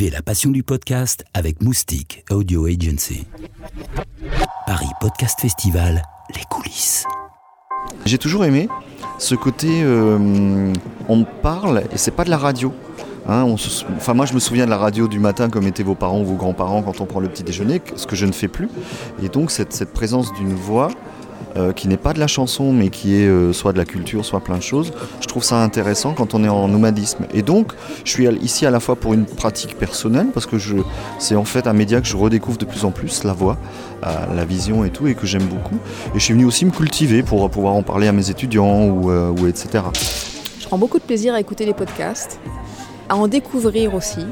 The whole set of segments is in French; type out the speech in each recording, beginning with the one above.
Vivez la passion du podcast avec Moustique Audio Agency. Paris Podcast Festival, les coulisses. J'ai toujours aimé ce côté euh, on parle et c'est pas de la radio. Hein, enfin, moi, je me souviens de la radio du matin, comme étaient vos parents ou vos grands-parents quand on prend le petit déjeuner, ce que je ne fais plus. Et donc, cette présence d'une voix euh, qui n'est pas de la chanson, mais qui est euh, soit de la culture, soit plein de choses, je trouve ça intéressant quand on est en nomadisme. Et donc, je suis ici à la fois pour une pratique personnelle, parce que c'est en fait un média que je redécouvre de plus en plus, la voix, euh, la vision et tout, et que j'aime beaucoup. Et je suis venu aussi me cultiver pour pouvoir en parler à mes étudiants ou, ou etc. Je prends beaucoup de plaisir à écouter les podcasts, à en découvrir aussi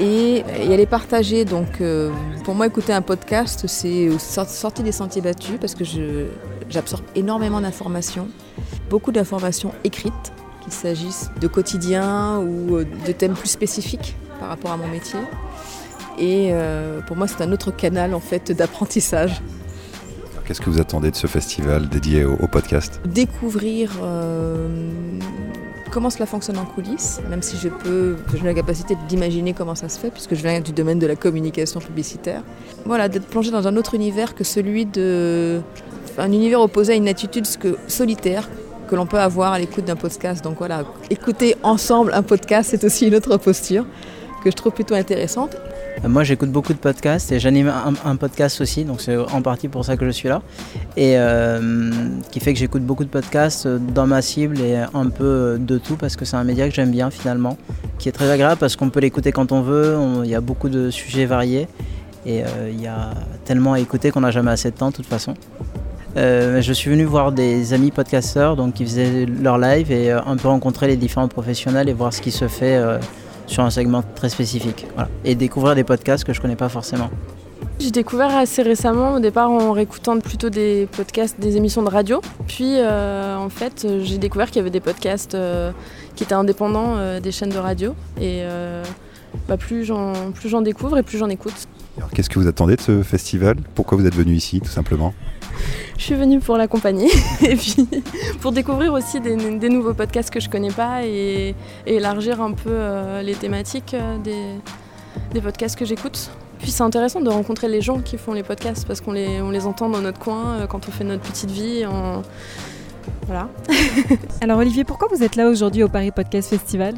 et, et à les partager. Donc euh, pour moi, écouter un podcast, c'est sor- sortir des sentiers battus parce que j'absorbe énormément d'informations, beaucoup d'informations écrites, qu'il s'agisse de quotidien ou euh, de thèmes plus spécifiques par rapport à mon métier. Et euh, pour moi, c'est un autre canal en fait d'apprentissage. Qu'est-ce que vous attendez de ce festival dédié au, au podcast? Découvrir euh, comment cela fonctionne en coulisses, même si je peux, j'ai la capacité d'imaginer comment ça se fait, puisque je viens du domaine de la communication publicitaire. Voilà, d'être plongé dans un autre univers que celui de, un univers opposé à une attitude solitaire que l'on peut avoir à l'écoute d'un podcast. Donc voilà, écouter ensemble un podcast, c'est aussi une autre posture que je trouve plutôt intéressante. Euh, Moi, j'écoute beaucoup de podcasts et j'anime un, podcast aussi, donc c'est en partie pour ça que je suis là. Et euh, qui fait que j'écoute beaucoup de podcasts euh, dans ma cible et un peu de tout parce que c'est un média que j'aime bien finalement, qui est très agréable parce qu'on peut l'écouter quand on veut. Il y a beaucoup de sujets variés et euh, il y a tellement à écouter qu'on n'a jamais assez de temps de toute façon. Euh, je suis venu voir des amis podcasteurs donc qui faisaient leur live et euh, un peu rencontrer les différents professionnels et voir ce qui se fait euh, sur un segment très spécifique. Voilà. Et découvrir des podcasts que je connais pas forcément. J'ai découvert assez récemment, au départ en réécoutant plutôt des podcasts, des émissions de radio. Puis euh, en fait, j'ai découvert qu'il y avait des podcasts euh, qui étaient indépendants euh, des chaînes de radio. Et bah, plus j'en découvre et plus j'en écoute. Alors, Qu'est-ce que vous attendez de ce festival? Pourquoi vous êtes venu ici, tout simplement? Je suis venue pour l'accompagner et puis pour découvrir aussi des, des nouveaux podcasts que je connais pas et, et élargir un peu euh, les thématiques euh, des, des podcasts que j'écoute. Puis c'est intéressant de rencontrer les gens qui font les podcasts parce qu'on les, on les entend dans notre coin euh, quand on fait notre petite vie. en- Voilà. Alors Olivier, pourquoi vous êtes là aujourd'hui au Paris Podcast Festival?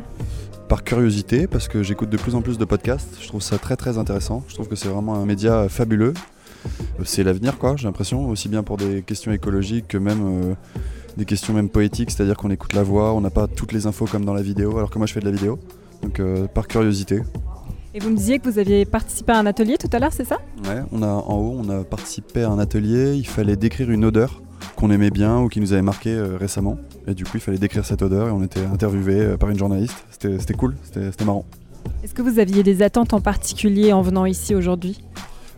Par curiosité, parce que j'écoute de plus en plus de podcasts. Je trouve ça très très intéressant. Je trouve que c'est vraiment un média fabuleux. Euh, C'est l'avenir, quoi, j'ai l'impression, aussi bien pour des questions écologiques que même euh, des questions même poétiques, c'est-à-dire qu'on écoute la voix, on n'a pas toutes les infos comme dans la vidéo, alors que moi je fais de la vidéo. Donc euh, par curiosité. Et vous me disiez que vous aviez participé à un atelier tout à l'heure, c'est ça? Ouais, on a, en haut, on a participé à un atelier, il fallait décrire une odeur qu'on aimait bien ou qui nous avait marqué euh, récemment. Et du coup, il fallait décrire cette odeur et on était interviewé euh, par une journaliste. C'était cool, c'était marrant. Est-ce que vous aviez des attentes en particulier en venant ici aujourd'hui?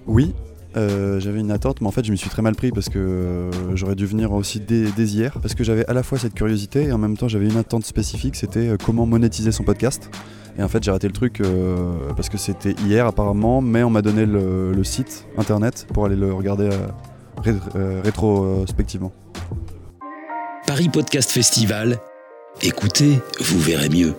Oui, euh, j'avais une attente, mais en fait, je m'y suis très mal pris parce que euh, j'aurais dû venir aussi dès, dès hier. Parce que j'avais à la fois cette curiosité et en même temps, j'avais une attente spécifique c'était euh, comment monétiser son podcast. Et en fait, j'ai raté le truc parce que c'était hier apparemment, mais on m'a donné le, le site internet pour aller le regarder euh, rétrospectivement. Paris Podcast Festival. Écoutez, vous verrez mieux.